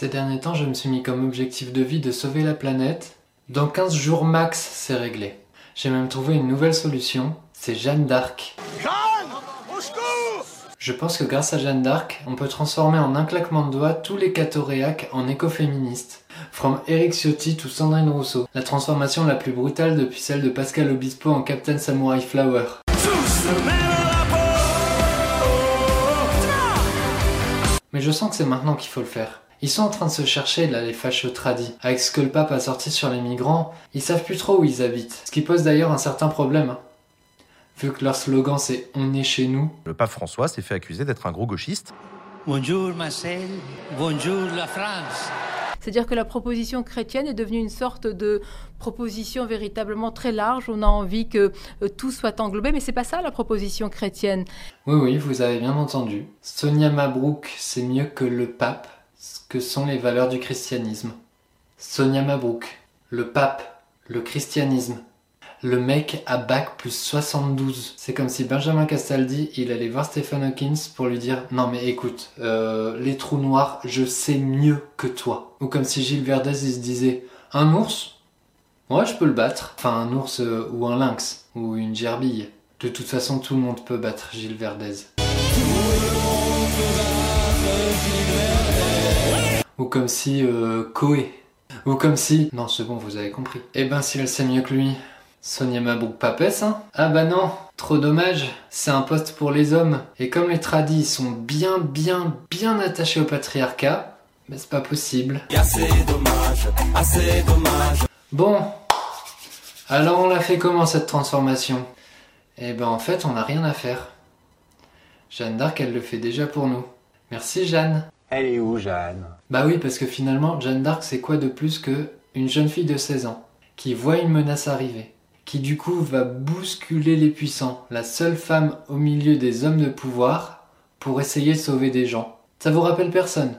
Ces derniers temps, je me suis mis comme objectif de vie de sauver la planète. Dans 15 jours max, c'est réglé. J'ai même trouvé une nouvelle solution, c'est Jeanne d'Arc. Je pense que grâce à Jeanne d'Arc, on peut transformer en un claquement de doigts tous les catoréacs en écoféministes. From Eric Ciotti to Sandrine Rousseau. La transformation la plus brutale depuis celle de Pascal Obispo en Captain Samurai Flower. Mais je sens que c'est maintenant qu'il faut le faire. Ils sont en train de se chercher, là, les fâcheux tradis. Avec ce que le pape a sorti sur les migrants, ils savent plus trop où ils habitent. Ce qui pose d'ailleurs un certain problème. hein. Vu que leur slogan c'est On est chez nous, Le pape François s'est fait accuser d'être un gros gauchiste. Bonjour Marcel, bonjour la France. C'est-à-dire que la proposition chrétienne est devenue une sorte de proposition véritablement très large. On a envie que euh, tout soit englobé, mais c'est pas ça la proposition chrétienne. Oui, oui, vous avez bien entendu. Sonia Mabrouk, c'est mieux que le pape, ce que sont les valeurs du christianisme. Sonia Mabrouk, le pape, le christianisme. Le mec a bac plus 72. C'est comme si Benjamin Castaldi, il allait voir Stephen Hawkins pour lui dire Non mais écoute, euh, les trous noirs, je sais mieux que toi. Ou comme si Gilles Verdez, il se disait Un ours? Ouais, je peux le battre. Enfin, un ours euh, ou un lynx, ou une gerbille. De toute façon, tout le monde peut battre Gilles Verdez. Ou comme si euh, Koé. Ou comme si... Non, c'est bon, vous avez compris. Eh ben, si elle sait mieux que lui. Sonia Mabrouk papesse, hein Ah bah non, trop dommage. C'est un poste pour les hommes. Et comme les tradis sont bien, bien, bien attachés au patriarcat, bah c'est pas possible. Bon. Alors on l'a fait comment cette transformation? Eh ben en fait, on n'a rien à faire. Jeanne d'Arc, elle le fait déjà pour nous. Merci Jeanne. Elle est où, Jeanne? Bah oui, parce que finalement, Jeanne d'Arc, c'est quoi de plus que une jeune fille de 16 ans qui voit une menace arriver, qui du coup va bousculer les puissants, la seule femme au milieu des hommes de pouvoir pour essayer de sauver des gens. Ça vous rappelle personne?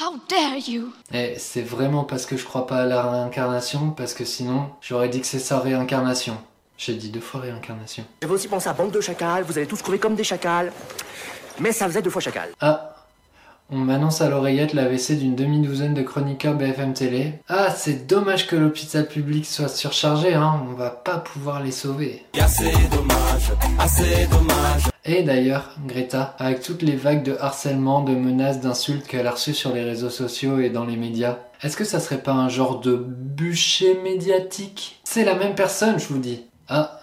How dare you! Et c'est vraiment parce que je crois pas à la réincarnation, parce que sinon, j'aurais dit que c'est sa réincarnation. J'ai dit deux fois réincarnation. J'avais aussi pensé à bande de chacals, vous allez tous crever comme des chacals. Mais ça faisait deux fois chacal. Ah On m'annonce à l'oreillette l'AVC d'une demi-douzaine de chroniqueurs BFM Télé. Ah, c'est dommage que l'hôpital public soit surchargé, hein. On va pas pouvoir les sauver. Et d'ailleurs, Greta, avec toutes les vagues de harcèlement, de menaces, d'insultes qu'elle a reçues sur les réseaux sociaux et dans les médias, est-ce que ça serait pas un genre de bûcher médiatique? C'est la même personne, je vous dis. Ah,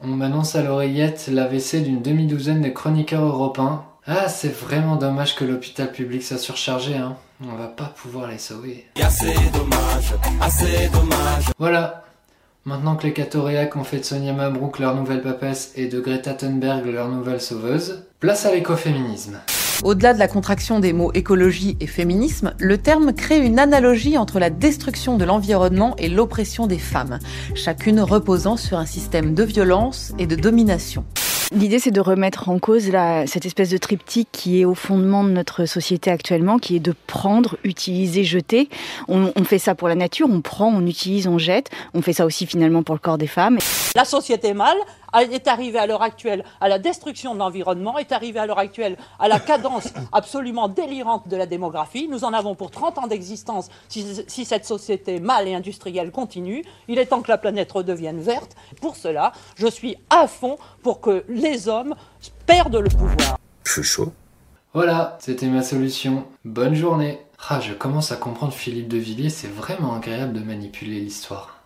on m'annonce à l'oreillette l'AVC d'une demi-douzaine de chroniqueurs européens. Ah, c'est vraiment dommage que l'hôpital public soit surchargé, hein. On va pas pouvoir les sauver. Voilà. Maintenant que les Catoréacs ont fait de Sonia Mabrouk leur nouvelle papesse et de Greta Thunberg leur nouvelle sauveuse, place à l'écoféminisme. Au-delà de la contraction des mots écologie et féminisme, le terme crée une analogie entre la destruction de l'environnement et l'oppression des femmes, chacune reposant sur un système de violence et de domination. L'idée, c'est de remettre en cause cette espèce de triptyque qui est au fondement de notre société actuellement, qui est de prendre, utiliser, jeter. On, on fait ça pour la nature, on prend, on utilise, on jette. On fait ça aussi finalement pour le corps des femmes. La société mâle est arrivée à l'heure actuelle à la destruction de l'environnement, est arrivée à l'heure actuelle à la cadence absolument délirante de la démographie. Nous en avons pour 30 ans d'existence si, si cette société mâle et industrielle continue. Il est temps que la planète redevienne verte. Pour cela, je suis à fond pour que les hommes perdent le pouvoir. Plus chaud. Voilà, c'était ma solution. Bonne journée. Ah, je commence à comprendre Philippe de Villiers, c'est vraiment agréable de manipuler l'histoire.